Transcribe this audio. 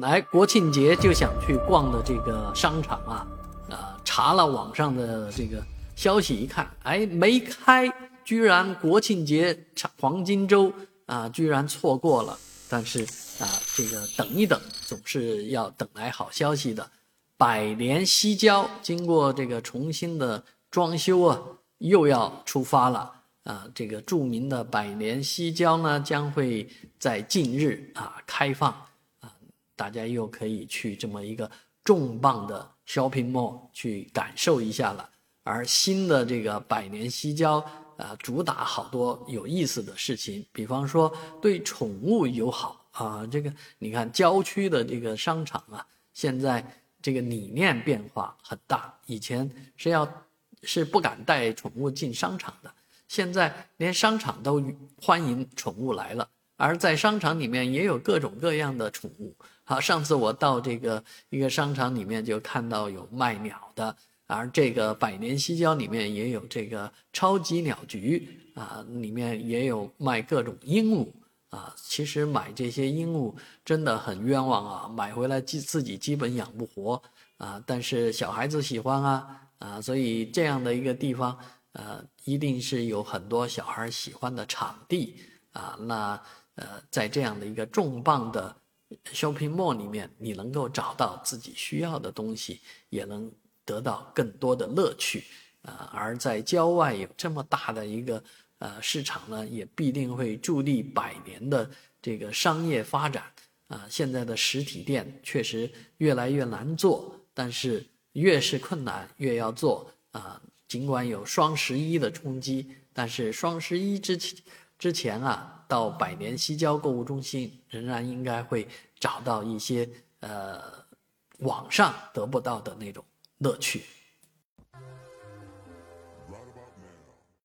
来国庆节就想去逛的这个商场啊，呃，查了网上的这个消息一看，哎，没开，居然国庆节黄金周啊，居然错过了。但是啊，这个等一等，总是要等来好消息的。百年西郊经过这个重新的装修啊，又要出发了啊。这个著名的百年西郊呢，将会在近日啊开放。大家又可以去这么一个重磅的 shopping mall 去感受一下了。而新的这个百年西郊啊，主打好多有意思的事情，比方说对宠物友好啊。这个你看郊区的这个商场啊，现在这个理念变化很大。以前是要是不敢带宠物进商场的，现在连商场都欢迎宠物来了。而在商场里面也有各种各样的宠物。好，上次我到这个一个商场里面，就看到有卖鸟的，而这个百年西郊里面也有这个超级鸟局啊，里面也有卖各种鹦鹉啊。其实买这些鹦鹉真的很冤枉啊，买回来基自己基本养不活啊，但是小孩子喜欢啊啊，所以这样的一个地方，呃，一定是有很多小孩喜欢的场地啊。那呃，在这样的一个重磅的。shopping mall 里面，你能够找到自己需要的东西，也能得到更多的乐趣啊。而在郊外有这么大的一个呃市场呢，也必定会助力百年的这个商业发展啊。现在的实体店确实越来越难做，但是越是困难越要做啊。尽管有双十一的冲击，但是双十一之前。之前啊，到百年西郊购物中心，仍然应该会找到一些呃网上得不到的那种乐趣。